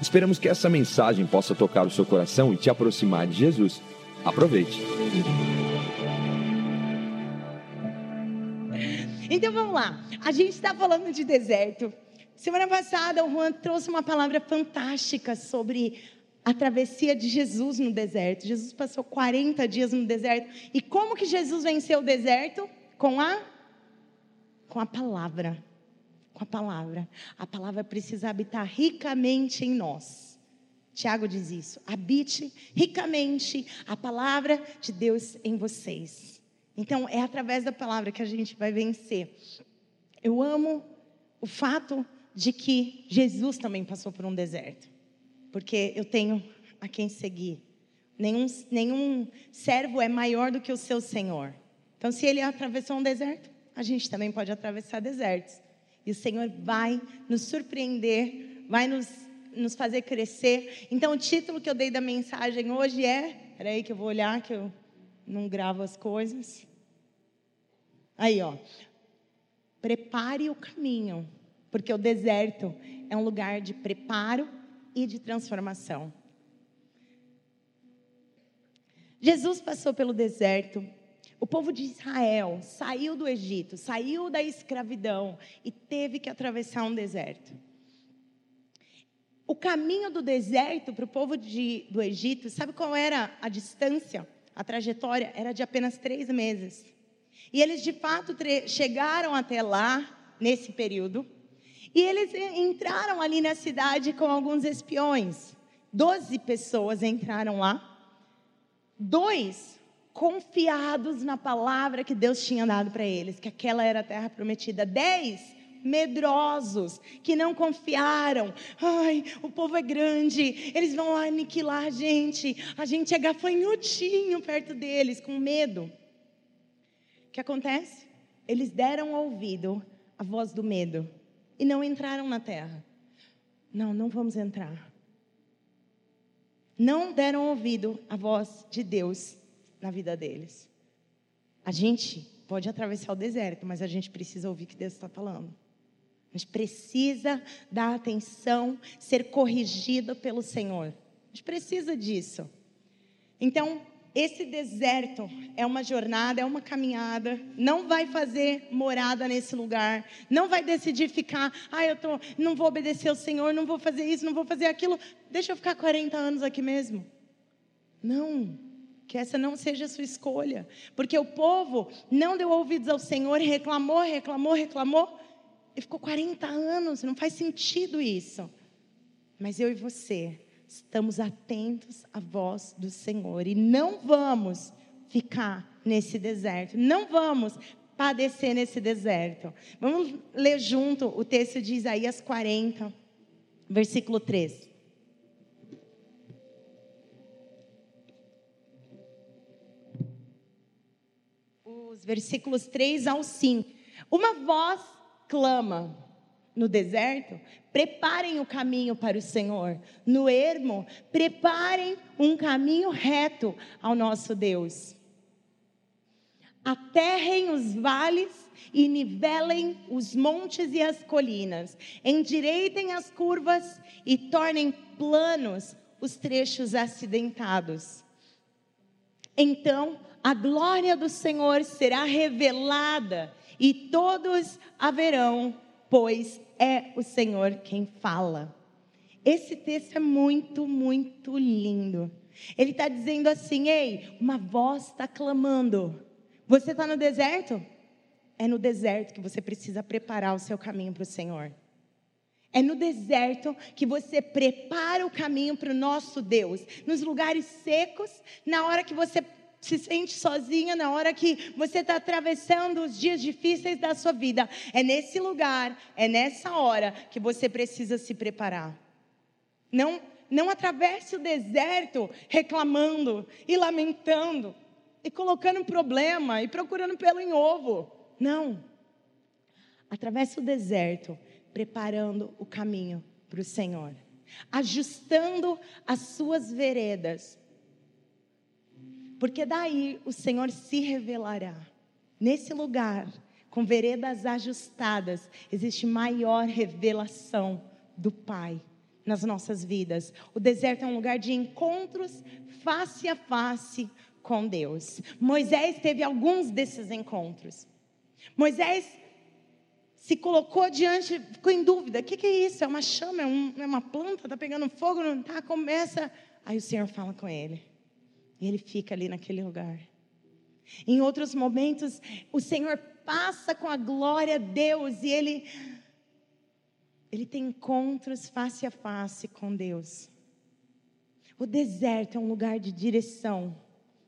Esperamos que essa mensagem possa tocar o seu coração e te aproximar de Jesus. Aproveite. Então vamos lá. A gente está falando de deserto. Semana passada o Juan trouxe uma palavra fantástica sobre a travessia de Jesus no deserto. Jesus passou 40 dias no deserto. E como que Jesus venceu o deserto? Com a com a palavra com a palavra. A palavra precisa habitar ricamente em nós. Tiago diz isso. Habite ricamente a palavra de Deus em vocês. Então, é através da palavra que a gente vai vencer. Eu amo o fato de que Jesus também passou por um deserto. Porque eu tenho a quem seguir. Nenhum, nenhum servo é maior do que o seu Senhor. Então, se ele atravessou um deserto, a gente também pode atravessar desertos. E o Senhor vai nos surpreender, vai nos, nos fazer crescer. Então, o título que eu dei da mensagem hoje é. Peraí, que eu vou olhar, que eu não gravo as coisas. Aí, ó. Prepare o caminho, porque o deserto é um lugar de preparo e de transformação. Jesus passou pelo deserto o povo de Israel saiu do Egito, saiu da escravidão e teve que atravessar um deserto. O caminho do deserto para o povo de, do Egito, sabe qual era a distância? A trajetória era de apenas três meses. E eles de fato chegaram até lá, nesse período, e eles entraram ali na cidade com alguns espiões. Doze pessoas entraram lá. Dois confiados na palavra que Deus tinha dado para eles, que aquela era a terra prometida. Dez medrosos que não confiaram. Ai, o povo é grande, eles vão aniquilar a gente. A gente é gafanhotinho perto deles, com medo. O que acontece? Eles deram ouvido à voz do medo e não entraram na terra. Não, não vamos entrar. Não deram ouvido à voz de Deus na vida deles. A gente pode atravessar o deserto, mas a gente precisa ouvir o que Deus está falando. A gente precisa dar atenção, ser corrigido pelo Senhor. A gente precisa disso. Então, esse deserto é uma jornada, é uma caminhada. Não vai fazer morada nesse lugar. Não vai decidir ficar, ah, eu tô, não vou obedecer ao Senhor, não vou fazer isso, não vou fazer aquilo. Deixa eu ficar 40 anos aqui mesmo. Não que essa não seja a sua escolha, porque o povo não deu ouvidos ao Senhor, reclamou, reclamou, reclamou, e ficou 40 anos, não faz sentido isso. Mas eu e você estamos atentos à voz do Senhor e não vamos ficar nesse deserto, não vamos padecer nesse deserto. Vamos ler junto o texto de Isaías 40, versículo 3. Versículos 3 ao 5. Uma voz clama no deserto: preparem o caminho para o Senhor. No ermo, preparem um caminho reto ao nosso Deus. Aterrem os vales e nivelem os montes e as colinas. Endireitem as curvas e tornem planos os trechos acidentados. Então, a glória do Senhor será revelada e todos a verão, pois é o Senhor quem fala. Esse texto é muito, muito lindo. Ele está dizendo assim: ei, uma voz está clamando. Você está no deserto? É no deserto que você precisa preparar o seu caminho para o Senhor. É no deserto que você prepara o caminho para o nosso Deus. Nos lugares secos, na hora que você se sente sozinha na hora que você está atravessando os dias difíceis da sua vida. É nesse lugar, é nessa hora que você precisa se preparar. Não Não atravesse o deserto reclamando e lamentando e colocando problema e procurando pelo em ovo. Não. Atravesse o deserto preparando o caminho para o Senhor, ajustando as suas veredas. Porque daí o Senhor se revelará. Nesse lugar, com veredas ajustadas, existe maior revelação do Pai nas nossas vidas. O deserto é um lugar de encontros face a face com Deus. Moisés teve alguns desses encontros. Moisés se colocou diante, ficou em dúvida: o que, que, é isso? É uma chama? É, um, é uma planta? Está pegando fogo? Não está? Começa. Aí o Senhor fala com ele. E ele fica ali naquele lugar. Em outros momentos, o Senhor passa com a glória a Deus e ele ele tem encontros face a face com Deus. O deserto é um lugar de direção.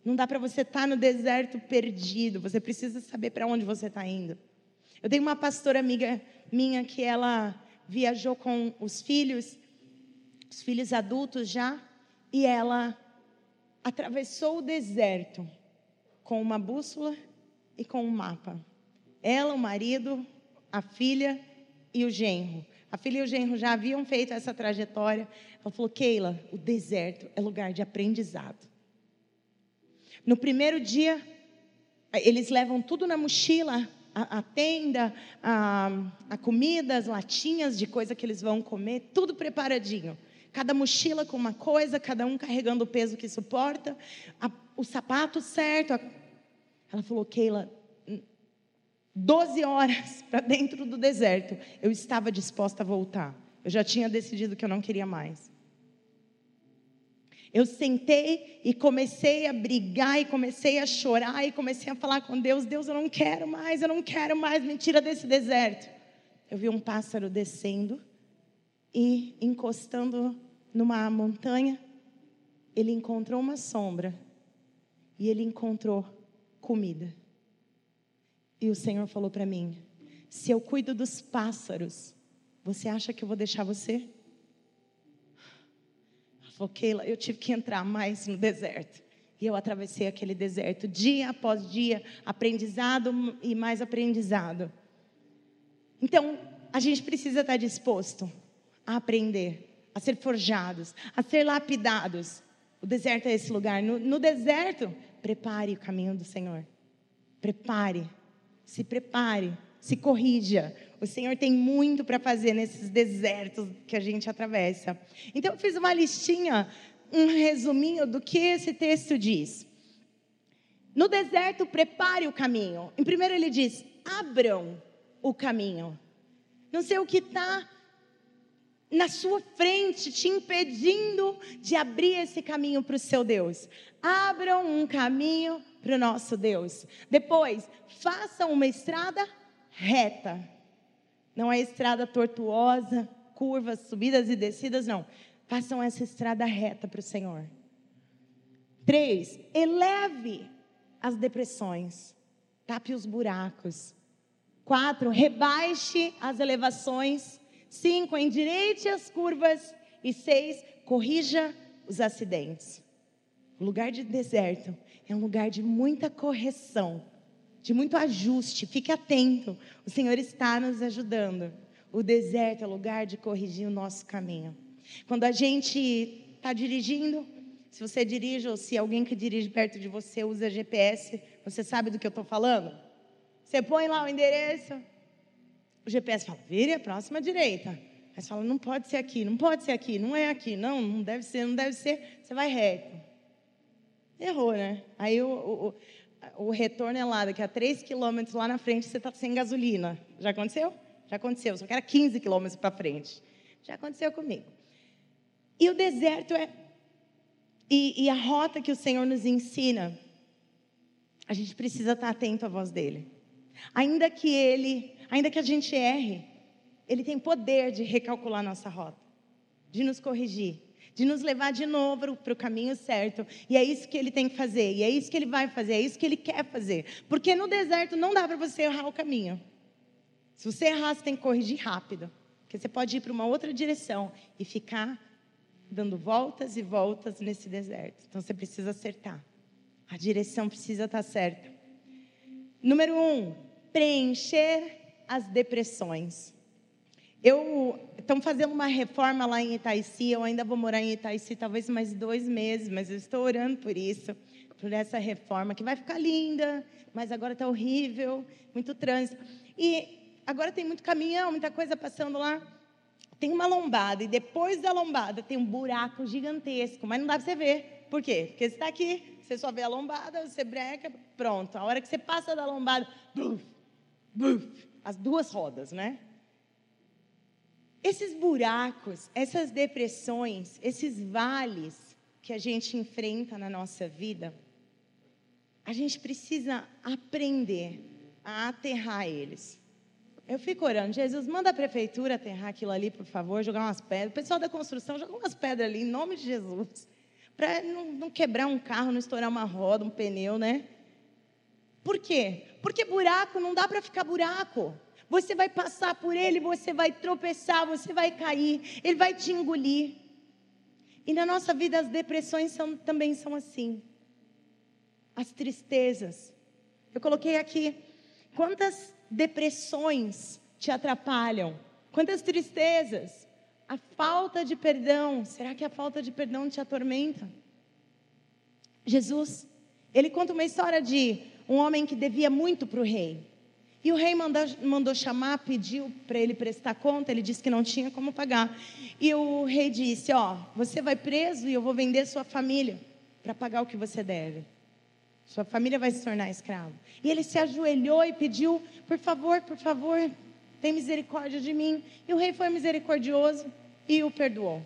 Não dá para você estar tá no deserto perdido. Você precisa saber para onde você está indo. Eu tenho uma pastora amiga minha que ela viajou com os filhos, os filhos adultos já, e ela atravessou o deserto com uma bússola e com um mapa. Ela, o marido, a filha e o genro. A filha e o genro já haviam feito essa trajetória. Ela falou: Keila, o deserto é lugar de aprendizado. No primeiro dia, eles levam tudo na mochila, a, tenda, a, a comida, as latinhas de coisa que eles vão comer, tudo preparadinho. Cada mochila com uma coisa, cada um carregando o peso que suporta, a, o sapato certo. Ela falou, Keila, 12 horas para dentro do deserto, eu estava disposta a voltar. Eu já tinha decidido que eu não queria mais. Eu sentei e comecei a brigar e comecei a chorar e comecei a falar com Deus: Deus, eu não quero mais, eu não quero mais, me tira desse deserto. Eu vi um pássaro descendo e encostando numa montanha, ele encontrou uma sombra e ele encontrou comida. E o Senhor falou para mim: Se eu cuido dos pássaros, você acha que eu vou deixar você? Falou, Keila, eu tive que entrar mais no deserto. E eu atravessei aquele deserto dia após dia, aprendizado e mais aprendizado. Então, a gente precisa estar disposto a aprender, a ser forjados, a ser lapidados. O deserto é esse lugar. No, no deserto, prepare o caminho do Senhor. Prepare se prepare, se corrija. O Senhor tem muito para fazer nesses desertos que a gente atravessa. Então, eu fiz uma listinha, um resuminho do que esse texto diz. No deserto, prepare o caminho. Em primeiro, ele diz: abram o caminho. Não sei o que está na sua frente, te impedindo de abrir esse caminho para o seu Deus. Abram um caminho para o nosso Deus. Depois, façam uma estrada reta. Não é estrada tortuosa, curvas, subidas e descidas, não. Façam essa estrada reta para o Senhor. Três, eleve as depressões, tape os buracos. Quatro, rebaixe as elevações. Cinco, endireite as curvas. E seis, corrija os acidentes. O lugar de deserto é um lugar de muita correção, de muito ajuste. Fique atento, o Senhor está nos ajudando. O deserto é lugar de corrigir o nosso caminho. Quando a gente está dirigindo, se você dirige ou se alguém que dirige perto de você usa GPS, você sabe do que eu estou falando? Você põe lá o endereço, o GPS fala, vire a próxima direita. Aí você fala, não pode ser aqui, não pode ser aqui, não é aqui, não, não deve ser, não deve ser. Você vai reto. Errou, né? Aí o, o, o retorno é lá, daqui a 3 quilômetros lá na frente você está sem gasolina. Já aconteceu? Já aconteceu, só que era 15 quilômetros para frente. Já aconteceu comigo. E o deserto é. E, e, a rota que o Senhor nos ensina, a gente precisa estar atento à voz dele. Ainda que ele, ainda que a gente erre, ele tem poder de recalcular nossa rota, de nos corrigir de nos levar de novo para o caminho certo. E é isso que ele tem que fazer, e é isso que ele vai fazer, é isso que ele quer fazer. Porque no deserto não dá para você errar o caminho. Se você errar, você tem que corrigir rápido. Porque você pode ir para uma outra direção e ficar dando voltas e voltas nesse deserto. Então você precisa acertar. A direção precisa estar certa. Número um, preencher as depressões. Eu estão fazendo uma reforma lá em Itaici. Eu ainda vou morar em Itaici talvez mais dois meses, mas eu estou orando por isso, por essa reforma que vai ficar linda, mas agora está horrível, muito trânsito. E agora tem muito caminhão, muita coisa passando lá. Tem uma lombada e depois da lombada tem um buraco gigantesco, mas não dá para você ver. Por quê? Porque você está aqui, você só vê a lombada, você breca, pronto. A hora que você passa da lombada, buf, buf, as duas rodas, né? Esses buracos, essas depressões, esses vales que a gente enfrenta na nossa vida, a gente precisa aprender a aterrar eles. Eu fico orando, Jesus, manda a prefeitura aterrar aquilo ali, por favor, jogar umas pedras. O pessoal da construção joga umas pedras ali, em nome de Jesus. Para não, não, quebrar um carro, não estourar uma roda, um pneu, né? Por quê? Porque buraco não dá para ficar buraco. Você vai passar por ele, você vai tropeçar, você vai cair, ele vai te engolir. E na nossa vida as depressões são, também são assim. As tristezas. Eu coloquei aqui quantas depressões te atrapalham, quantas tristezas. A falta de perdão, será que a falta de perdão te atormenta? Jesus, ele conta uma história de um homem que devia muito para o rei. E o rei mandou, mandou chamar, pediu para ele prestar conta, ele disse que não tinha como pagar. E o rei disse: Ó, você vai preso e eu vou vender sua família para pagar o que você deve. Sua família vai se tornar escravo. E ele se ajoelhou e pediu: Por favor, por favor, tem misericórdia de mim. E o rei foi misericordioso e o perdoou.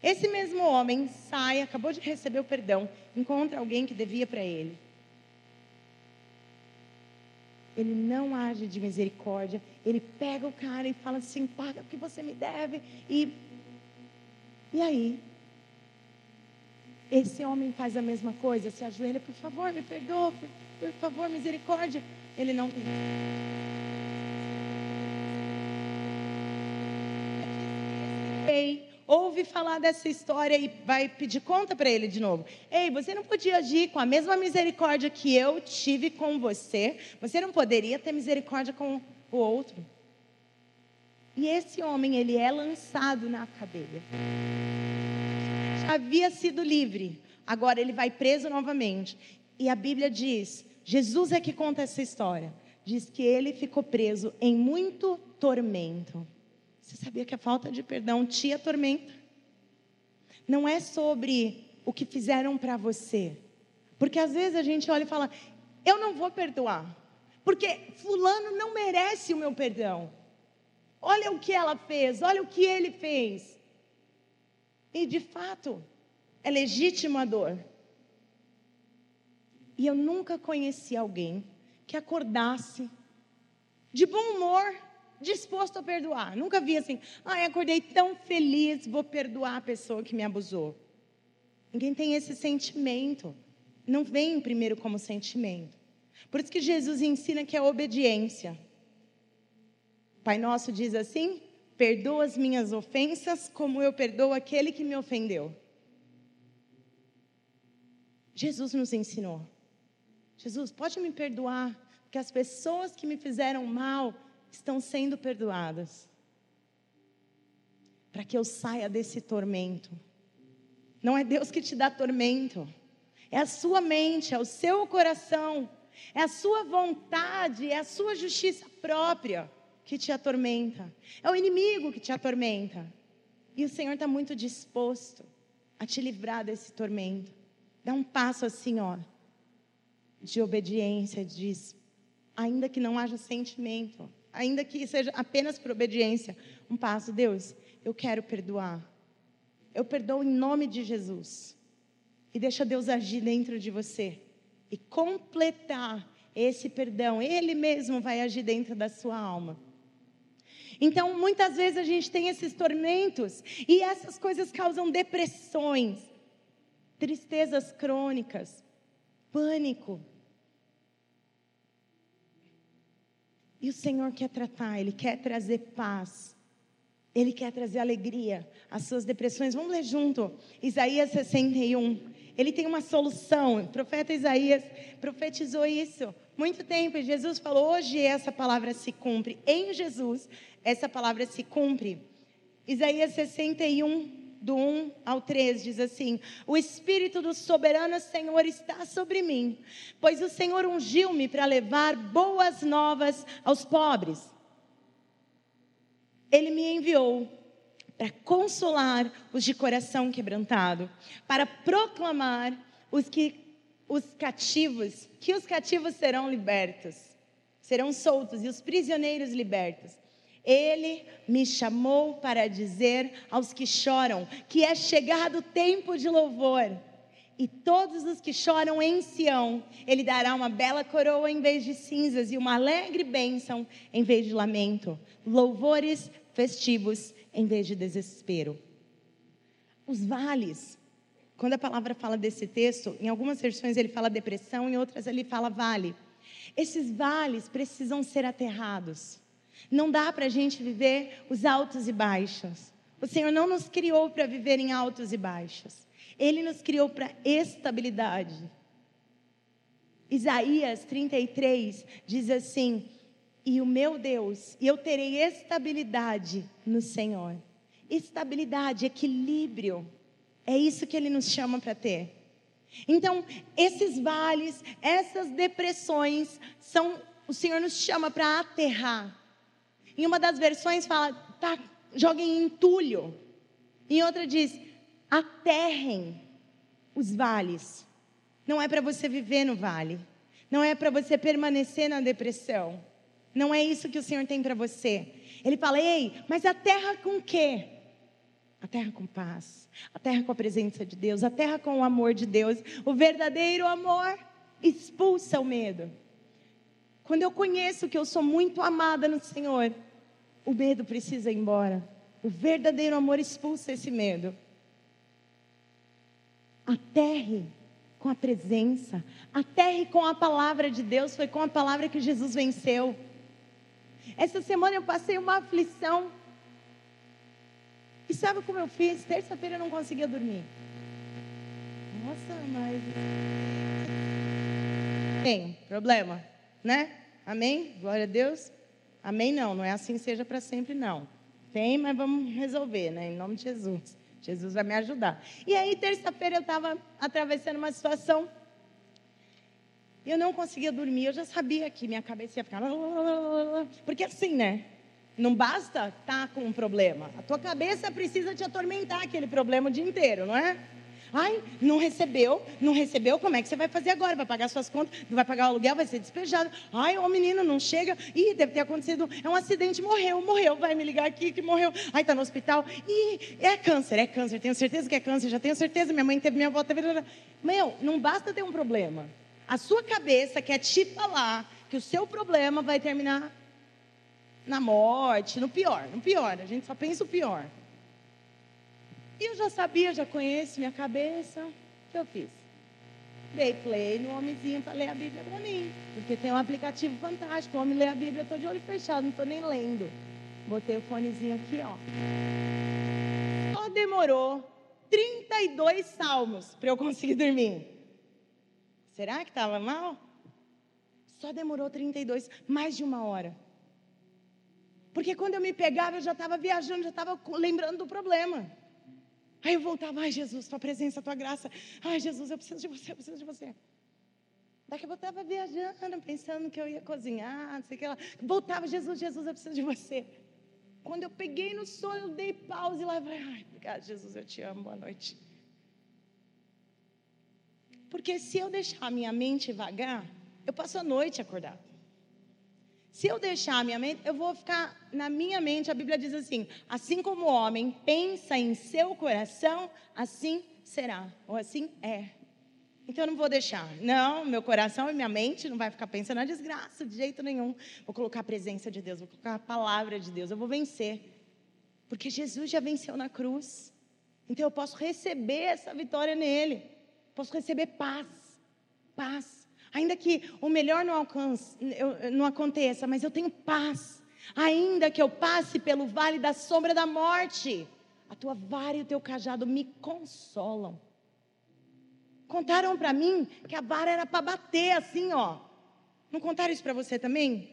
Esse mesmo homem sai, acabou de receber o perdão, encontra alguém que devia para ele ele não age de misericórdia. Ele pega o cara e fala assim: paga o que você me deve. E, e aí? Esse homem faz a mesma coisa, se ajoelha, por favor, me perdoa, por, por favor, misericórdia. Ele não tem. Ei, ouve falar dessa história e vai pedir conta para ele de novo. Ei, você não podia agir com a mesma misericórdia que eu tive com você. Você não poderia ter misericórdia com o outro. E esse homem, ele é lançado na cadeia. Havia sido livre, agora ele vai preso novamente. E a Bíblia diz: Jesus é que conta essa história. Diz que ele ficou preso em muito tormento. Você sabia que a falta de perdão te atormenta? Não é sobre o que fizeram para você. Porque às vezes a gente olha e fala: eu não vou perdoar. Porque Fulano não merece o meu perdão. Olha o que ela fez, olha o que ele fez. E de fato, é legítima a dor. E eu nunca conheci alguém que acordasse de bom humor disposto a perdoar. Nunca vi assim, ai, acordei tão feliz, vou perdoar a pessoa que me abusou. Ninguém tem esse sentimento. Não vem primeiro como sentimento. Por isso que Jesus ensina que é obediência. Pai Nosso diz assim: perdoa as minhas ofensas como eu perdoo aquele que me ofendeu. Jesus nos ensinou. Jesus, pode me perdoar, porque as pessoas que me fizeram mal, estão sendo perdoadas. Para que eu saia desse tormento. Não é Deus que te dá tormento, é a sua mente, é o seu coração, é a sua vontade, é a sua justiça própria que te atormenta, é o inimigo que te atormenta. E o Senhor está muito disposto a te livrar desse tormento. Dá um passo assim, ó, de obediência, diz, ainda que não haja sentimento, ainda que seja apenas por obediência, um passo. Deus, eu quero perdoar. Eu perdoo em nome de Jesus. E deixa Deus agir dentro de você e completar esse perdão. Ele mesmo vai agir dentro da sua alma. Então, muitas vezes a gente tem esses tormentos e essas coisas causam depressões, tristezas crônicas, pânico. E o Senhor quer tratar, Ele quer trazer paz. Ele quer trazer alegria às suas depressões. Vamos ler junto. Isaías 61. Ele tem uma solução. O profeta Isaías profetizou isso muito tempo. E Jesus falou: hoje essa palavra se cumpre. Em Jesus, essa palavra se cumpre. Isaías 61, do 1 ao 3, diz assim: O Espírito do soberano Senhor está sobre mim, pois o Senhor ungiu-me para levar boas novas aos pobres ele me enviou para consolar os de coração quebrantado, para proclamar os que os cativos, que os cativos serão libertos, serão soltos e os prisioneiros libertos. Ele me chamou para dizer aos que choram que é chegado o tempo de louvor. E todos os que choram em Sião, ele dará uma bela coroa em vez de cinzas e uma alegre bênção em vez de lamento. Louvores festivos em vez de desespero. Os vales, quando a palavra fala desse texto, em algumas versões ele fala depressão, em outras ele fala vale. Esses vales precisam ser aterrados. Não dá para a gente viver os altos e baixos. O Senhor não nos criou para viver em altos e baixos. Ele nos criou para estabilidade. Isaías 33 diz assim: e o meu Deus, e eu terei estabilidade no Senhor. Estabilidade, equilíbrio. É isso que ele nos chama para ter. Então, esses vales, essas depressões, são o Senhor nos chama para aterrar. Em uma das versões fala, tá, joguem entulho. Em outra diz, aterrem os vales. Não é para você viver no vale. Não é para você permanecer na depressão. Não é isso que o Senhor tem para você. Ele fala: "Ei, mas a terra com quê? A terra com paz, a terra com a presença de Deus, a terra com o amor de Deus. O verdadeiro amor expulsa o medo. Quando eu conheço que eu sou muito amada no Senhor, o medo precisa ir embora. O verdadeiro amor expulsa esse medo. Aterre com a presença, aterre com a palavra de Deus. Foi com a palavra que Jesus venceu. Essa semana eu passei uma aflição. E sabe como eu fiz? Terça-feira eu não conseguia dormir. Nossa, mas. Tem problema, né? Amém? Glória a Deus. Amém? Não, não é assim seja para sempre, não. Tem, mas vamos resolver, né? Em nome de Jesus. Jesus vai me ajudar. E aí, terça-feira, eu estava atravessando uma situação eu não conseguia dormir, eu já sabia que minha cabeça ia ficar. Porque assim, né? Não basta estar tá com um problema. A tua cabeça precisa te atormentar aquele problema o dia inteiro, não é? Ai, não recebeu, não recebeu, como é que você vai fazer agora? Vai pagar suas contas, não vai pagar o aluguel, vai ser despejado. Ai, o menino não chega. Ih, deve ter acontecido, é um acidente, morreu, morreu, vai me ligar aqui que morreu. Ai, está no hospital. Ih, é câncer, é câncer, tenho certeza que é câncer, já tenho certeza, minha mãe teve, minha avó teve. Meu, não basta ter um problema. A sua cabeça quer te falar que o seu problema vai terminar na morte, no pior, no pior. A gente só pensa o pior. E eu já sabia, já conheço minha cabeça. O que eu fiz? Dei play no homenzinho para ler a Bíblia para mim. Porque tem um aplicativo fantástico. O homem lê a Bíblia, estou de olho fechado, não estou nem lendo. Botei o fonezinho aqui, ó. Só demorou 32 salmos para eu conseguir dormir. Será que estava mal? Só demorou 32, mais de uma hora. Porque quando eu me pegava, eu já estava viajando, já estava lembrando do problema. Aí eu voltava, ai Jesus, tua presença, tua graça. Ai Jesus, eu preciso de você, eu preciso de você. Daqui a pouco eu estava viajando, pensando que eu ia cozinhar, não sei o que lá. Voltava, Jesus, Jesus, eu preciso de você. Quando eu peguei no sono, eu dei pausa e lá falei, ai, obrigado, Jesus, eu te amo, boa noite. Porque se eu deixar a minha mente vagar, eu passo a noite acordado. Se eu deixar a minha mente, eu vou ficar na minha mente. A Bíblia diz assim: assim como o homem pensa em seu coração, assim será, ou assim é. Então eu não vou deixar. Não, meu coração e minha mente não vai ficar pensando na desgraça de jeito nenhum. Vou colocar a presença de Deus, vou colocar a palavra de Deus, eu vou vencer. Porque Jesus já venceu na cruz. Então eu posso receber essa vitória nele. Posso receber paz. Paz. Ainda que o melhor não, alcance, não aconteça, mas eu tenho paz. Ainda que eu passe pelo vale da sombra da morte, a tua vara e o teu cajado me consolam. Contaram para mim que a vara era para bater assim, ó. Não contaram isso para você também?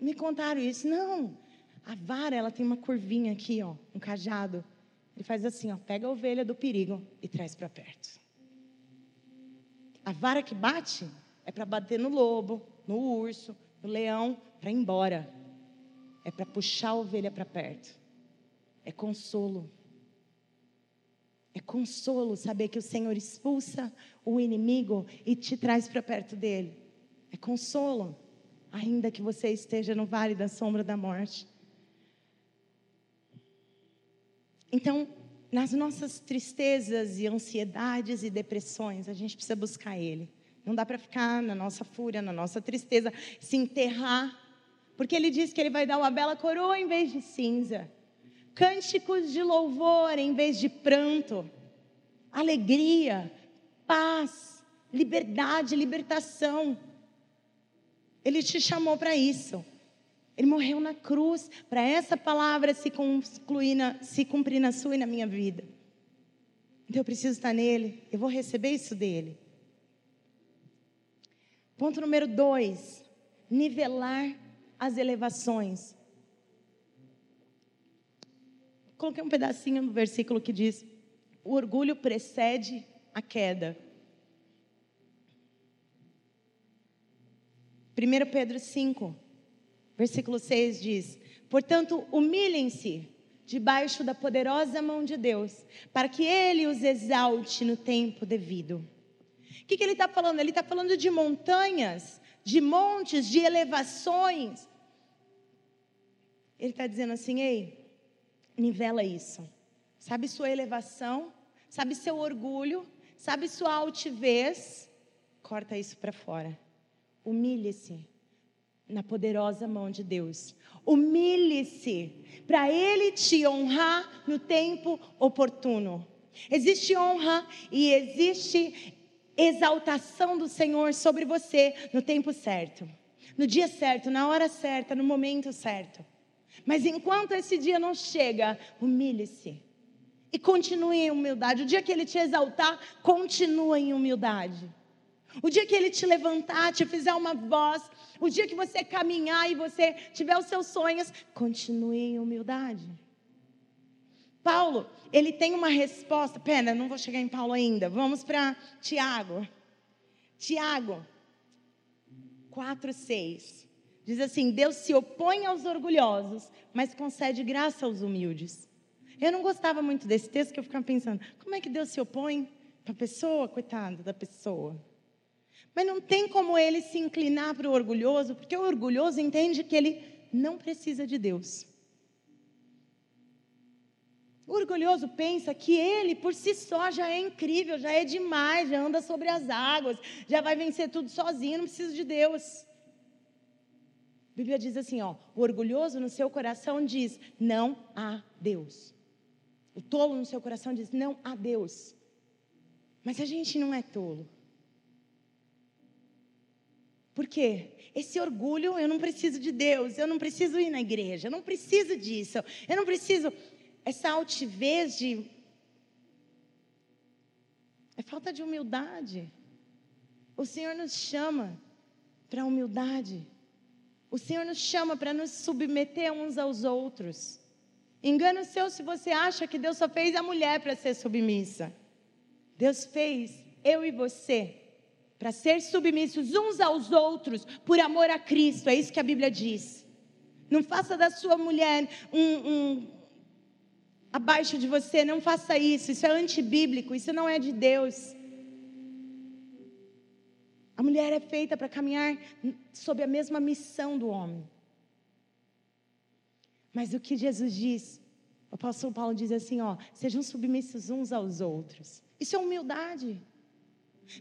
Me contaram isso. Não. A vara, ela tem uma curvinha aqui, ó, um cajado. Ele faz assim, ó, pega a ovelha do perigo e traz para perto. A vara que bate é para bater no lobo, no urso, no leão, para ir embora. É para puxar a ovelha para perto. É consolo. É consolo saber que o Senhor expulsa o inimigo e te traz para perto dele. É consolo, ainda que você esteja no vale da sombra da morte. Então, nas nossas tristezas e ansiedades e depressões, a gente precisa buscar Ele. Não dá para ficar na nossa fúria, na nossa tristeza, se enterrar, porque Ele diz que Ele vai dar uma bela coroa em vez de cinza, cânticos de louvor em vez de pranto, alegria, paz, liberdade, libertação. Ele te chamou para isso. Ele morreu na cruz para essa palavra se, na, se cumprir na sua e na minha vida. Então eu preciso estar nele, eu vou receber isso dele. Ponto número dois: nivelar as elevações. Coloquei um pedacinho no versículo que diz: o orgulho precede a queda. 1 Pedro 5, Versículo 6 diz: Portanto, humilhem-se debaixo da poderosa mão de Deus, para que Ele os exalte no tempo devido. O que, que ele está falando? Ele está falando de montanhas, de montes, de elevações. Ele está dizendo assim: ei, nivela isso. Sabe sua elevação? Sabe seu orgulho? Sabe sua altivez? Corta isso para fora. Humilhe-se na poderosa mão de Deus. Humilhe-se para Ele te honrar no tempo oportuno. Existe honra e existe exaltação do Senhor sobre você no tempo certo, no dia certo, na hora certa, no momento certo. Mas enquanto esse dia não chega, humilhe-se e continue em humildade. O dia que Ele te exaltar, continue em humildade. O dia que Ele te levantar, te fizer uma voz, o dia que você caminhar e você tiver os seus sonhos, continue em humildade. Paulo, ele tem uma resposta. Pera, não vou chegar em Paulo ainda. Vamos para Tiago. Tiago 4, 6. Diz assim: Deus se opõe aos orgulhosos, mas concede graça aos humildes. Eu não gostava muito desse texto, que eu ficava pensando: como é que Deus se opõe para a pessoa? Coitada da pessoa. Mas não tem como ele se inclinar para o orgulhoso, porque o orgulhoso entende que ele não precisa de Deus. O orgulhoso pensa que ele por si só já é incrível, já é demais, já anda sobre as águas, já vai vencer tudo sozinho, não precisa de Deus. A Bíblia diz assim, ó, o orgulhoso no seu coração diz: não há Deus. O tolo no seu coração diz: não há Deus. Mas a gente não é tolo. Por quê? Esse orgulho, eu não preciso de Deus, eu não preciso ir na igreja, eu não preciso disso, eu não preciso. Essa altivez de. É falta de humildade. O Senhor nos chama para humildade. O Senhor nos chama para nos submeter uns aos outros. Engano seu se você acha que Deus só fez a mulher para ser submissa. Deus fez eu e você para ser submissos uns aos outros por amor a Cristo. É isso que a Bíblia diz. Não faça da sua mulher um, um abaixo de você, não faça isso. Isso é antibíblico, isso não é de Deus. A mulher é feita para caminhar sob a mesma missão do homem. Mas o que Jesus diz, o apóstolo Paulo diz assim: ó, sejam submissos uns aos outros. Isso é humildade.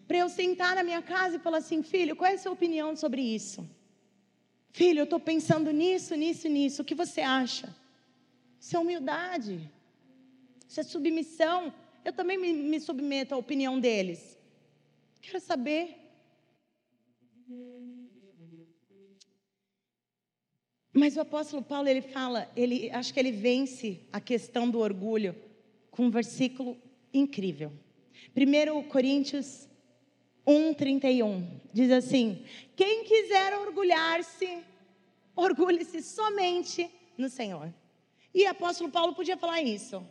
Para eu sentar na minha casa e falar assim, filho, qual é a sua opinião sobre isso? Filho, eu estou pensando nisso, nisso, nisso. O que você acha? Isso é humildade. Isso é submissão. Eu também me, me submeto à opinião deles. Quero saber. Mas o apóstolo Paulo, ele fala, ele, acho que ele vence a questão do orgulho com um versículo incrível. 1 Coríntios 1,31 diz assim: Quem quiser orgulhar-se, orgulhe-se somente no Senhor. E o apóstolo Paulo podia falar isso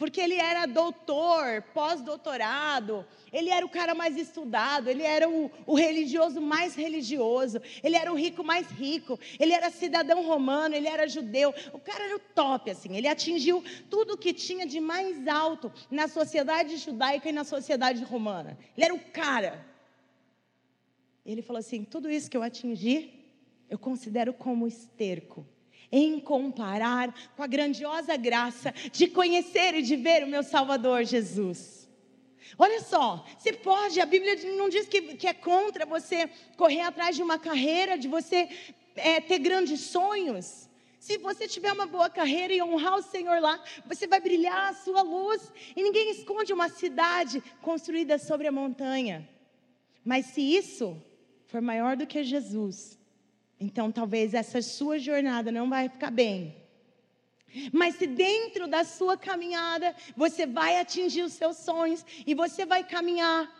porque ele era doutor, pós-doutorado, ele era o cara mais estudado, ele era o, o, religioso mais religioso, ele era o rico mais rico, ele era cidadão romano, ele era judeu, o cara era o top, assim, ele atingiu tudo o que tinha de mais alto na sociedade judaica e na sociedade romana, ele era o cara. Ele falou assim: tudo isso que eu atingi, eu considero como esterco em comparar com a grandiosa graça de conhecer e de ver o meu Salvador Jesus. Olha só, você pode, a Bíblia não diz que, que é contra você correr atrás de uma carreira, de você é, ter grandes sonhos. Se você tiver uma boa carreira e honrar o Senhor lá, você vai brilhar a sua luz. E ninguém esconde uma cidade construída sobre a montanha. Mas se isso for maior do que Jesus, então talvez essa sua jornada não vai ficar bem. Mas se dentro da sua caminhada você vai atingir os seus sonhos e você vai caminhar,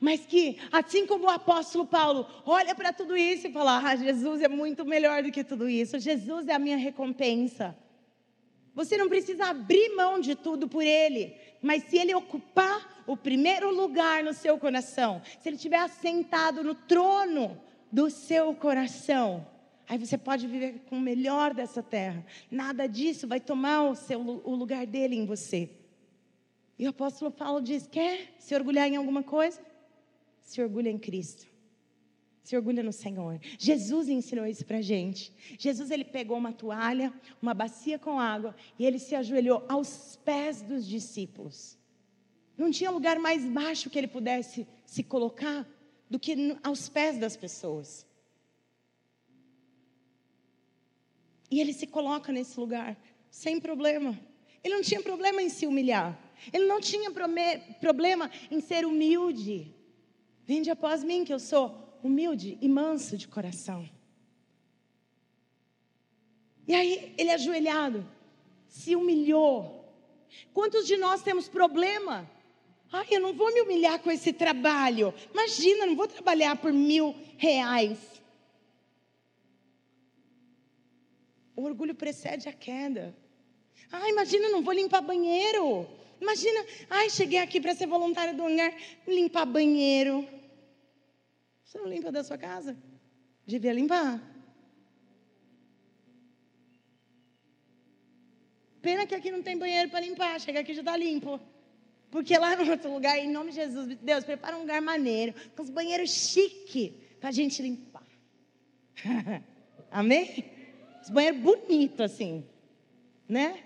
mas que, assim como o apóstolo Paulo, olha para tudo isso e fala: Ah, Jesus é muito melhor do que tudo isso, Jesus é a minha recompensa. Você não precisa abrir mão de tudo por Ele, mas se Ele ocupar o primeiro lugar no seu coração, se Ele estiver assentado no trono do seu coração. Aí você pode viver com o melhor dessa terra. Nada disso vai tomar o, seu, o lugar dele em você. E o apóstolo Paulo diz: quer se orgulhar em alguma coisa? Se orgulha em Cristo. Se orgulha no Senhor. Jesus ensinou isso para gente. Jesus ele pegou uma toalha, uma bacia com água e ele se ajoelhou aos pés dos discípulos. Não tinha lugar mais baixo que ele pudesse se colocar do que aos pés das pessoas. E ele se coloca nesse lugar, sem problema. Ele não tinha problema em se humilhar. Ele não tinha problema em ser humilde. Vinde após mim, que eu sou humilde e manso de coração. E aí, ele ajoelhado, se humilhou. Quantos de nós temos problema Ai, eu não vou me humilhar com esse trabalho. Imagina, não vou trabalhar por mil reais. O orgulho precede a queda. Ai, imagina, não vou limpar banheiro. Imagina, ai, cheguei aqui para ser voluntária do hangar, limpar banheiro. Você não limpa da sua casa? Devia limpar. Pena que aqui não tem banheiro para limpar. Chega aqui já está limpo. Porque lá no outro lugar, em nome de Jesus, Deus, prepara um lugar maneiro, com os banheiros chique, para a gente limpar. Amém? Os banheiros bonitos, assim. Né?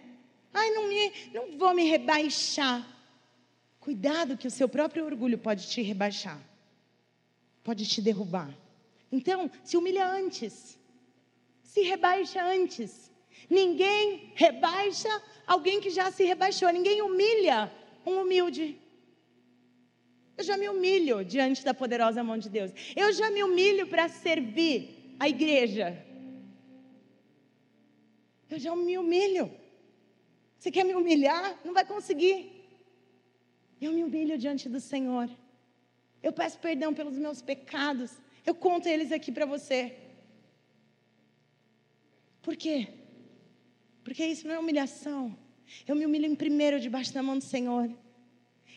Ai, não, me, não vou me rebaixar. Cuidado que o seu próprio orgulho pode te rebaixar. Pode te derrubar. Então, se humilha antes. Se rebaixa antes. Ninguém rebaixa alguém que já se rebaixou. Ninguém humilha um humilde. Eu já me humilho diante da poderosa mão de Deus. Eu já me humilho para servir a igreja. Eu já me humilho. Você quer me humilhar? Não vai conseguir. Eu me humilho diante do Senhor. Eu peço perdão pelos meus pecados. Eu conto eles aqui para você. Por quê? Porque isso não é humilhação. Eu me humilho em primeiro debaixo da mão do Senhor.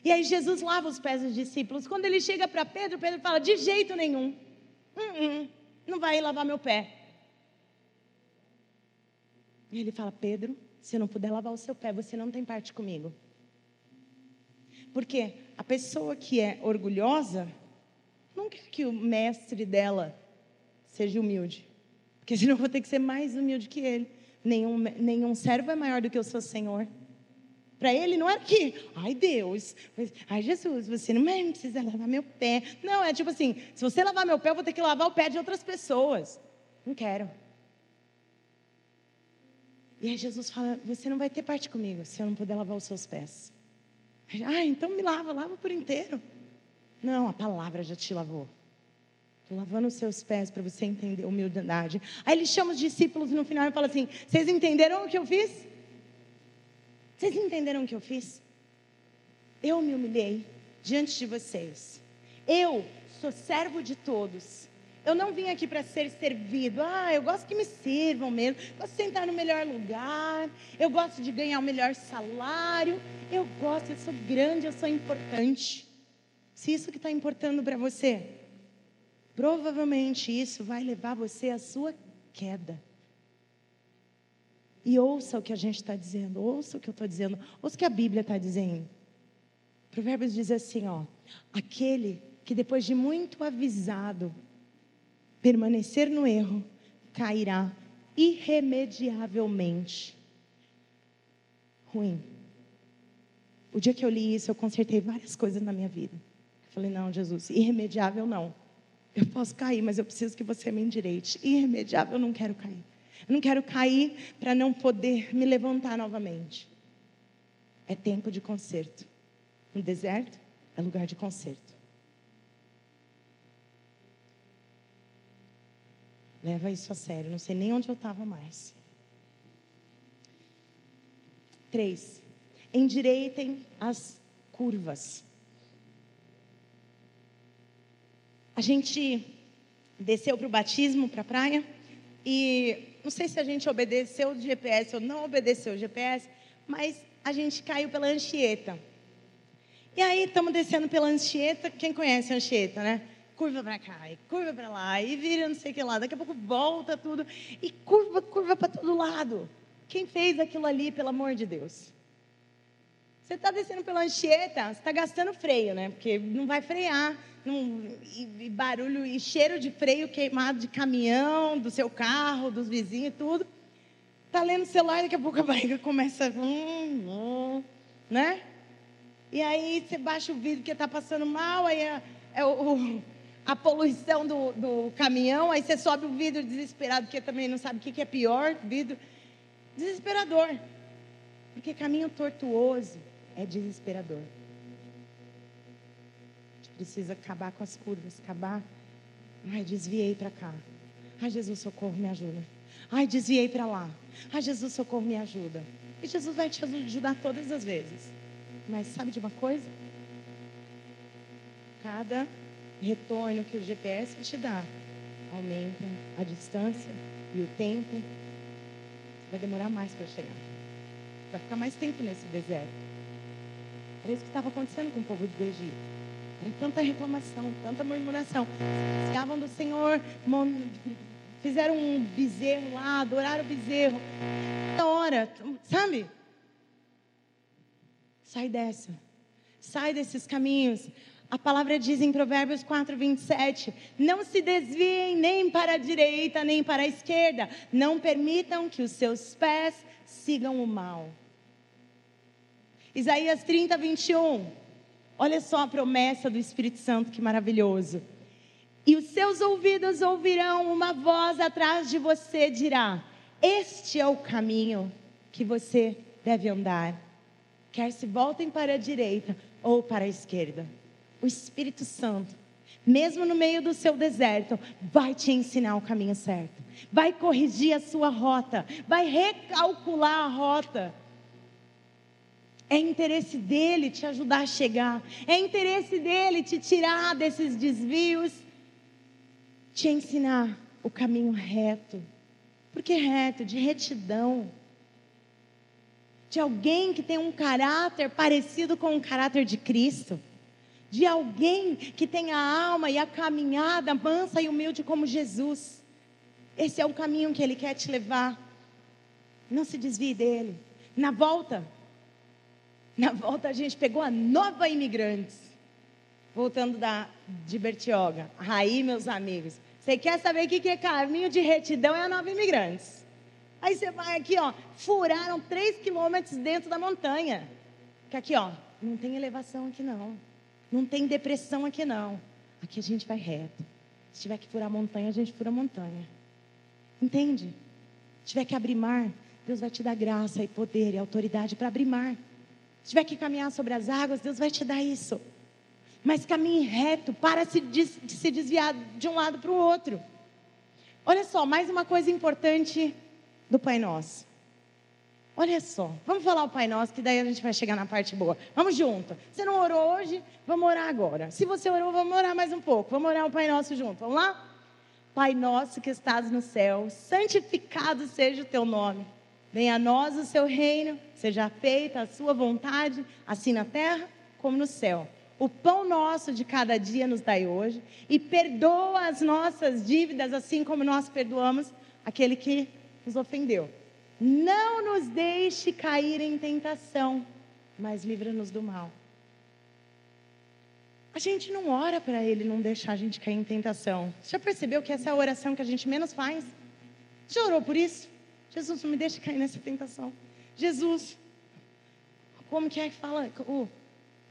E aí Jesus lava os pés dos discípulos. Quando ele chega para Pedro, Pedro fala: de jeito nenhum. Hum, hum, não vai lavar meu pé. E ele fala: Pedro, se eu não puder lavar o seu pé, você não tem parte comigo. Porque a pessoa que é orgulhosa não quer que o mestre dela seja humilde. Porque senão eu vou ter que ser mais humilde que ele. Nenhum, nenhum servo é maior do que o seu Senhor. Para ele não era que, ai Deus, ai Jesus, você não precisa lavar meu pé. Não, é tipo assim: se você lavar meu pé, eu vou ter que lavar o pé de outras pessoas. Não quero. E aí Jesus fala: Você não vai ter parte comigo se eu não puder lavar os seus pés. Ah, então me lava, lava por inteiro. Não, a palavra já te lavou. Estou lavando os seus pés para você entender humildade. Aí ele chama os discípulos no final e fala assim: Vocês entenderam o que eu fiz? Vocês entenderam o que eu fiz? Eu me humilhei diante de vocês. Eu sou servo de todos. Eu não vim aqui para ser servido. Ah, eu gosto que me sirvam mesmo. Gosto de sentar no melhor lugar. Eu gosto de ganhar o melhor salário. Eu gosto, eu sou grande, eu sou importante. Se isso que está importando para você, provavelmente isso vai levar você à sua queda. E ouça o que a gente está dizendo, ouça o que eu estou dizendo, ouça o que a Bíblia está dizendo. Provérbios diz assim: ó, aquele que depois de muito avisado permanecer no erro, cairá irremediavelmente. Ruim. O dia que eu li isso, eu consertei várias coisas na minha vida. Falei, não, Jesus, irremediável não. Eu posso cair, mas eu preciso que você me endireite. Irremediável eu não quero cair. Eu não quero cair para não poder me levantar novamente. É tempo de conserto. No deserto é lugar de conserto. Leva isso a sério. Não sei nem onde eu estava mais. Três. Endireitem as curvas. A gente desceu para o batismo, para a praia, e não sei se a gente obedeceu o GPS ou não obedeceu o GPS, mas a gente caiu pela Anchieta. E aí estamos descendo pela Anchieta, quem conhece a Anchieta, né? Curva para cá, e curva para lá, e vira não sei o que lá, daqui a pouco volta tudo, e curva, curva para todo lado. Quem fez aquilo ali, pelo amor de Deus? Você está descendo pela Anchieta, você está gastando freio, né? Porque não vai frear num, e, e, barulho e cheiro de freio queimado de caminhão, do seu carro, dos vizinhos e tudo. Tá lendo o celular, daqui a pouco a barriga começa, hum, hum, né? E aí você baixa o vidro que está passando mal, aí é, é o, a poluição do, do, caminhão, aí você sobe o vidro desesperado, porque também não sabe o que, que é pior, vidro. Desesperador. Porque caminho tortuoso é desesperador precisa acabar com as curvas, acabar. Ai, desviei para cá. Ai, Jesus, socorro, me ajuda. Ai, desviei para lá. Ai, Jesus, socorro, me ajuda. E Jesus vai te ajudar todas as vezes. Mas sabe de uma coisa? Cada retorno que o GPS te dá aumenta a distância e o tempo. Vai demorar mais para chegar. Vai ficar mais tempo nesse deserto. Era isso que estava acontecendo com o povo do Egito. Tem tanta reclamação, tanta murmuração. Ficavam do Senhor, fizeram um bezerro lá, adoraram o bezerro. Na hora, sabe? Sai dessa. Sai desses caminhos. A palavra diz em Provérbios 4, 27: Não se desviem nem para a direita, nem para a esquerda. Não permitam que os seus pés sigam o mal. Isaías 30, 21. Olha só a promessa do Espírito Santo, que maravilhoso. E os seus ouvidos ouvirão uma voz atrás de você dirá: Este é o caminho que você deve andar. Quer se voltem para a direita ou para a esquerda. O Espírito Santo, mesmo no meio do seu deserto, vai te ensinar o caminho certo. Vai corrigir a sua rota, vai recalcular a rota é interesse dele te ajudar a chegar. É interesse dele te tirar desses desvios, te ensinar o caminho reto. Por que reto? De retidão. De alguém que tem um caráter parecido com o caráter de Cristo. De alguém que tem a alma e a caminhada mansa e humilde como Jesus. Esse é o caminho que ele quer te levar. Não se desvie dele. Na volta, na volta a gente pegou a nova imigrantes. Voltando da, de Bertioga. Aí, meus amigos, você quer saber o que é caminho de retidão? É a nova imigrantes. Aí você vai aqui, ó, furaram três quilômetros dentro da montanha. Que aqui, ó, não tem elevação aqui não. Não tem depressão aqui não. Aqui a gente vai reto. Se tiver que furar montanha, a gente fura montanha. Entende? Se tiver que abrir mar, Deus vai te dar graça e poder e autoridade para abrir mar. Se tiver que caminhar sobre as águas, Deus vai te dar isso. mas caminhe reto, para de se desviar de um lado para o outro. Olha só, mais uma coisa importante do Pai Nosso. Olha só, vamos falar o Pai Nosso, que daí a gente vai chegar na parte boa. Vamos junto. Você não orou hoje? Vamos orar agora. Se você orou, vamos orar mais um pouco. Vamos orar o Pai Nosso junto. Vamos lá? Pai nosso que estás no céu, santificado seja o teu nome. Venha a nós o seu reino, seja feita a sua vontade, assim na terra como no céu. O pão nosso de cada dia nos dai hoje e perdoa as nossas dívidas, assim como nós perdoamos aquele que nos ofendeu. Não nos deixe cair em tentação, mas livra-nos do mal. A gente não ora para Ele não deixar a gente cair em tentação. Você já percebeu que essa é a oração que a gente menos faz? Já orou por isso? Jesus, não me deixe cair nessa tentação. Jesus, como que é que fala? O,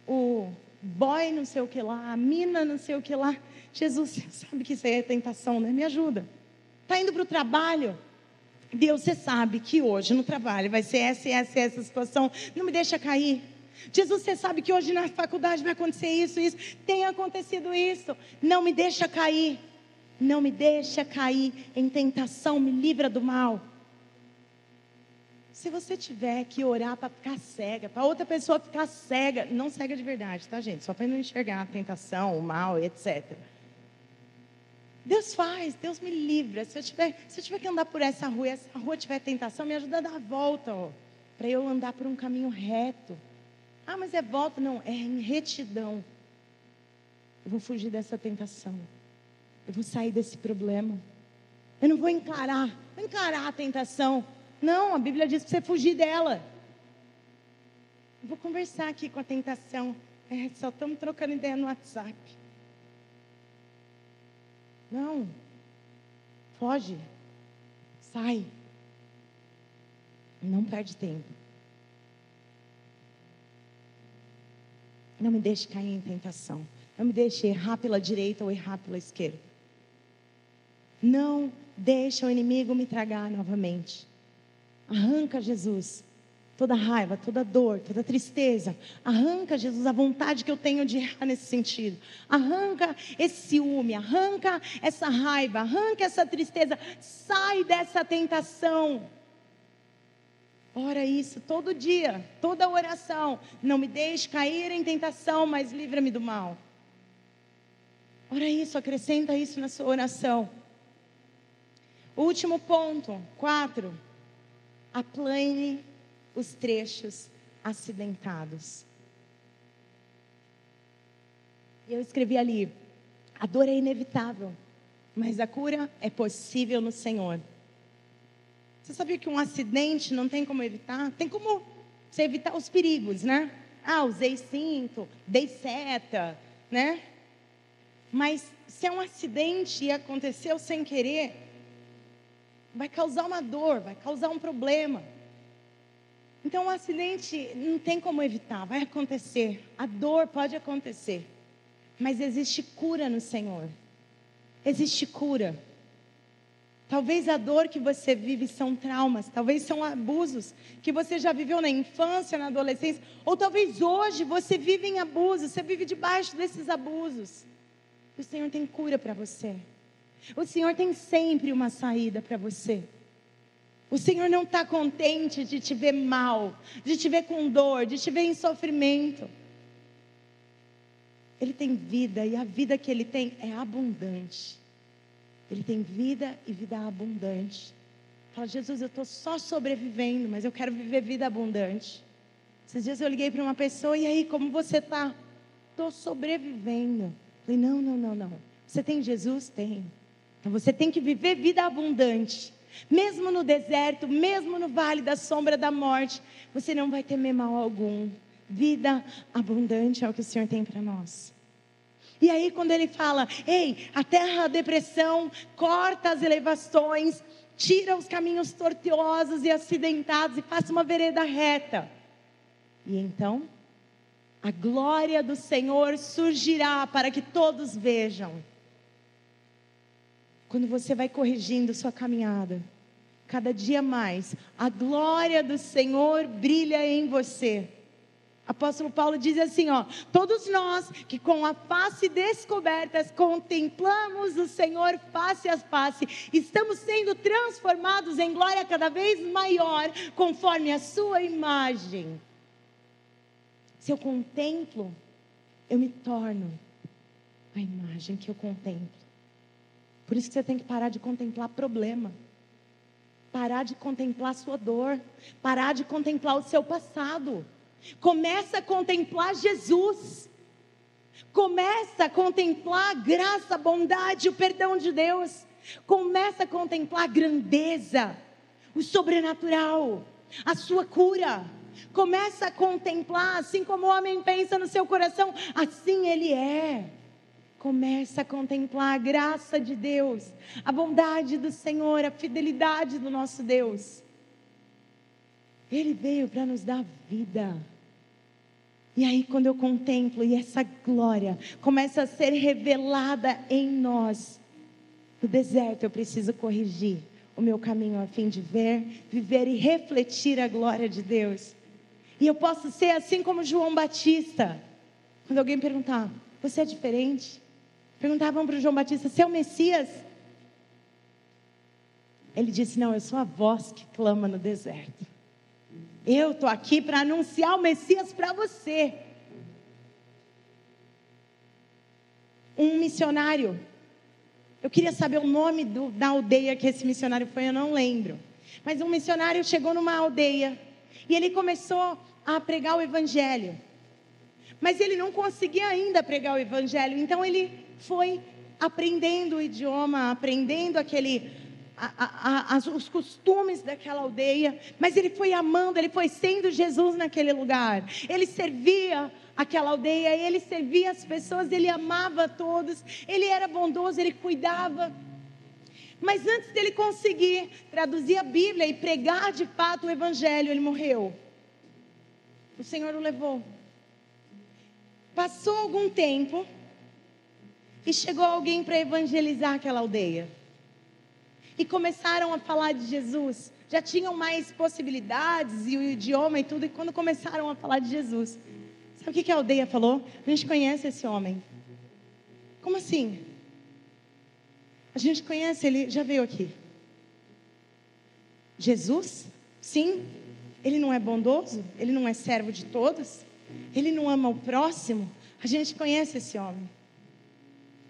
o boy não sei o que lá, a mina não sei o que lá. Jesus, sabe que isso aí é tentação, né? Me ajuda. Está indo para o trabalho. Deus, você sabe que hoje no trabalho vai ser essa, essa, essa situação. Não me deixa cair. Jesus, você sabe que hoje na faculdade vai acontecer isso, isso. Tem acontecido isso. Não me deixa cair. Não me deixa cair em tentação, me livra do mal. Se você tiver que orar para ficar cega, para outra pessoa ficar cega, não cega de verdade, tá, gente? Só para não enxergar a tentação, o mal, etc. Deus faz, Deus me livra. Se eu tiver, se eu tiver que andar por essa rua essa rua tiver tentação, me ajuda a dar a volta, para eu andar por um caminho reto. Ah, mas é volta. Não, é em retidão. Eu vou fugir dessa tentação. Eu vou sair desse problema. Eu não vou encarar, vou encarar a tentação. Não, a Bíblia diz para você fugir dela. Eu vou conversar aqui com a tentação. É, só estamos trocando ideia no WhatsApp. Não. Foge. Sai. Não perde tempo. Não me deixe cair em tentação. Não me deixe errar pela direita ou errar pela esquerda. Não deixe o inimigo me tragar novamente. Arranca, Jesus, toda raiva, toda dor, toda tristeza. Arranca, Jesus, a vontade que eu tenho de errar nesse sentido. Arranca esse ciúme, arranca essa raiva, arranca essa tristeza. Sai dessa tentação. Ora isso todo dia, toda oração. Não me deixe cair em tentação, mas livra-me do mal. Ora isso, acrescenta isso na sua oração. Último ponto, quatro. Aplane os trechos acidentados. Eu escrevi ali: a dor é inevitável, mas a cura é possível no Senhor. Você sabia que um acidente não tem como evitar? Tem como você evitar os perigos, né? Ah, usei cinto, dei seta, né? Mas se é um acidente e aconteceu sem querer, vai causar uma dor, vai causar um problema. Então, um acidente não tem como evitar, vai acontecer. A dor pode acontecer. Mas existe cura no Senhor. Existe cura. Talvez a dor que você vive são traumas, talvez são abusos que você já viveu na infância, na adolescência, ou talvez hoje você vive em abusos, você vive debaixo desses abusos. O Senhor tem cura para você. O Senhor tem sempre uma saída para você. O Senhor não está contente de te ver mal, de te ver com dor, de te ver em sofrimento. Ele tem vida e a vida que ele tem é abundante. Ele tem vida e vida abundante. Fala, Jesus, eu estou só sobrevivendo, mas eu quero viver vida abundante. Esses dias eu liguei para uma pessoa, e aí, como você está? Estou sobrevivendo. Falei, não, não, não, não. Você tem Jesus? Tem. Então você tem que viver vida abundante. Mesmo no deserto, mesmo no vale da sombra da morte, você não vai temer mal algum. Vida abundante é o que o Senhor tem para nós. E aí, quando ele fala, ei, a terra a depressão, corta as elevações, tira os caminhos tortuosos e acidentados e faça uma vereda reta. E então, a glória do Senhor surgirá para que todos vejam. Quando você vai corrigindo sua caminhada, cada dia mais, a glória do Senhor brilha em você. Apóstolo Paulo diz assim, ó: Todos nós que com a face descobertas contemplamos o Senhor face a face, estamos sendo transformados em glória cada vez maior, conforme a sua imagem. Se eu contemplo, eu me torno a imagem que eu contemplo. Por isso que você tem que parar de contemplar problema. Parar de contemplar sua dor, parar de contemplar o seu passado. Começa a contemplar Jesus. Começa a contemplar a graça, a bondade, o perdão de Deus. Começa a contemplar a grandeza, o sobrenatural, a sua cura. Começa a contemplar, assim como o homem pensa no seu coração, assim ele é. Começa a contemplar a graça de Deus, a bondade do Senhor, a fidelidade do nosso Deus. Ele veio para nos dar vida. E aí, quando eu contemplo e essa glória começa a ser revelada em nós, no deserto eu preciso corrigir o meu caminho a fim de ver, viver e refletir a glória de Deus. E eu posso ser assim como João Batista. Quando alguém perguntar, você é diferente? Perguntavam para o João Batista, você é Messias? Ele disse: Não, eu sou a voz que clama no deserto. Eu estou aqui para anunciar o Messias para você. Um missionário. Eu queria saber o nome do, da aldeia que esse missionário foi, eu não lembro. Mas um missionário chegou numa aldeia e ele começou a pregar o evangelho. Mas ele não conseguia ainda pregar o evangelho, então ele foi aprendendo o idioma, aprendendo aquele a, a, a, os costumes daquela aldeia, mas ele foi amando, ele foi sendo Jesus naquele lugar. Ele servia aquela aldeia, ele servia as pessoas, ele amava todos, ele era bondoso, ele cuidava. Mas antes dele conseguir traduzir a Bíblia e pregar de fato o Evangelho, ele morreu. O Senhor o levou. Passou algum tempo e chegou alguém para evangelizar aquela aldeia e começaram a falar de Jesus. Já tinham mais possibilidades e o idioma e tudo, e quando começaram a falar de Jesus, sabe o que a aldeia falou? A gente conhece esse homem. Como assim? A gente conhece, ele já veio aqui. Jesus? Sim. Ele não é bondoso? Ele não é servo de todos? Ele não ama o próximo? A gente conhece esse homem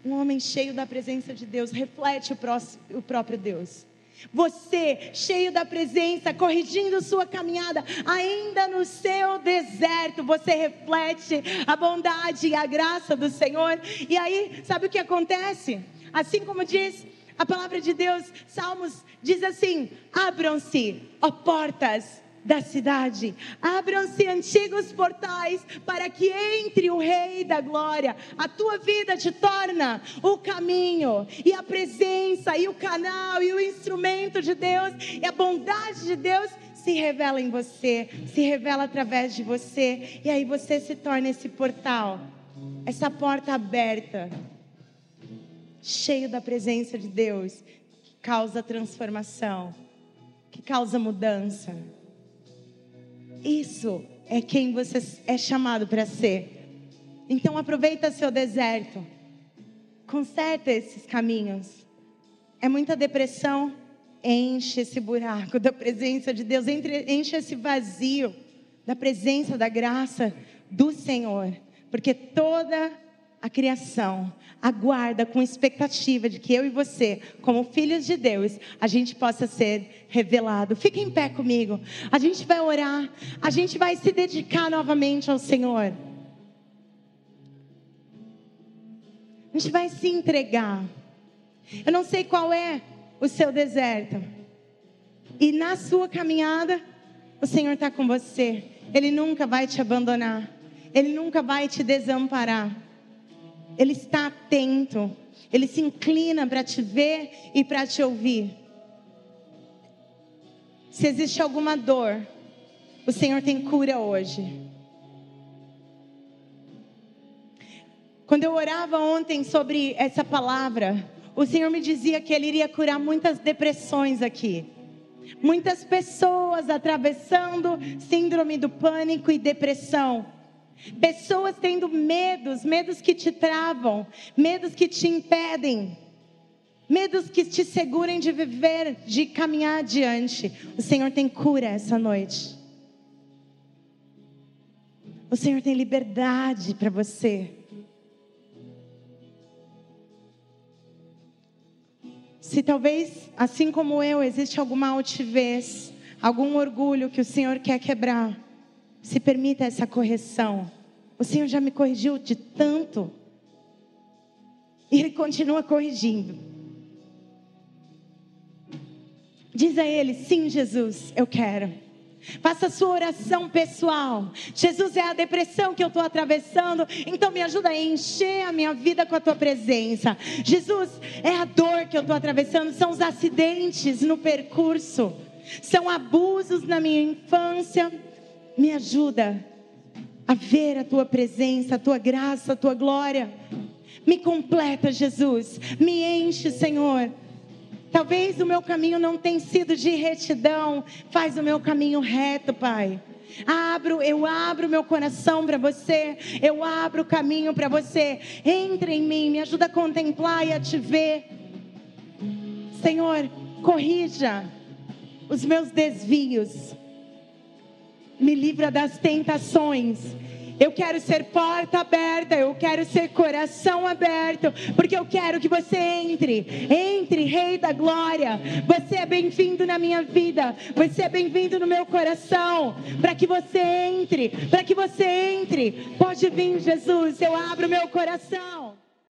um homem cheio da presença de Deus, reflete o, próximo, o próprio Deus. Você, cheio da presença, corrigindo sua caminhada, ainda no seu deserto, você reflete a bondade e a graça do Senhor. E aí, sabe o que acontece? Assim como diz a palavra de Deus, Salmos diz assim: abram-se, ó portas da cidade. Abram-se antigos portais para que entre o Rei da Glória. A tua vida te torna o caminho e a presença e o canal e o instrumento de Deus e a bondade de Deus se revela em você, se revela através de você e aí você se torna esse portal, essa porta aberta, cheio da presença de Deus, que causa transformação, que causa mudança. Isso é quem você é chamado para ser. Então aproveita seu deserto. Conserta esses caminhos. É muita depressão, enche esse buraco da presença de Deus, enche esse vazio da presença, da graça do Senhor, porque toda a criação aguarda com expectativa de que eu e você, como filhos de Deus, a gente possa ser revelado. Fique em pé comigo. A gente vai orar, a gente vai se dedicar novamente ao Senhor. A gente vai se entregar. Eu não sei qual é o seu deserto. E na sua caminhada, o Senhor está com você. Ele nunca vai te abandonar. Ele nunca vai te desamparar. Ele está atento, ele se inclina para te ver e para te ouvir. Se existe alguma dor, o Senhor tem cura hoje. Quando eu orava ontem sobre essa palavra, o Senhor me dizia que Ele iria curar muitas depressões aqui. Muitas pessoas atravessando síndrome do pânico e depressão Pessoas tendo medos, medos que te travam, medos que te impedem, medos que te segurem de viver, de caminhar adiante. O Senhor tem cura essa noite. O Senhor tem liberdade para você. Se talvez, assim como eu, existe alguma altivez, algum orgulho que o Senhor quer quebrar, se permita essa correção. O Senhor já me corrigiu de tanto. E Ele continua corrigindo. Diz a Ele: sim, Jesus, eu quero. Faça a sua oração pessoal. Jesus é a depressão que eu estou atravessando, então me ajuda a encher a minha vida com a tua presença. Jesus é a dor que eu estou atravessando, são os acidentes no percurso, são abusos na minha infância. Me ajuda a ver a tua presença, a tua graça, a tua glória. Me completa, Jesus. Me enche, Senhor. Talvez o meu caminho não tenha sido de retidão, faz o meu caminho reto, Pai. Abro, eu abro meu coração para você, eu abro o caminho para você. Entre em mim, me ajuda a contemplar e a te ver. Senhor, corrija os meus desvios. Me livra das tentações eu quero ser porta aberta, eu quero ser coração aberto, porque eu quero que você entre. Entre, Rei da Glória. Você é bem-vindo na minha vida, você é bem-vindo no meu coração. Para que você entre, para que você entre. Pode vir, Jesus, eu abro meu coração.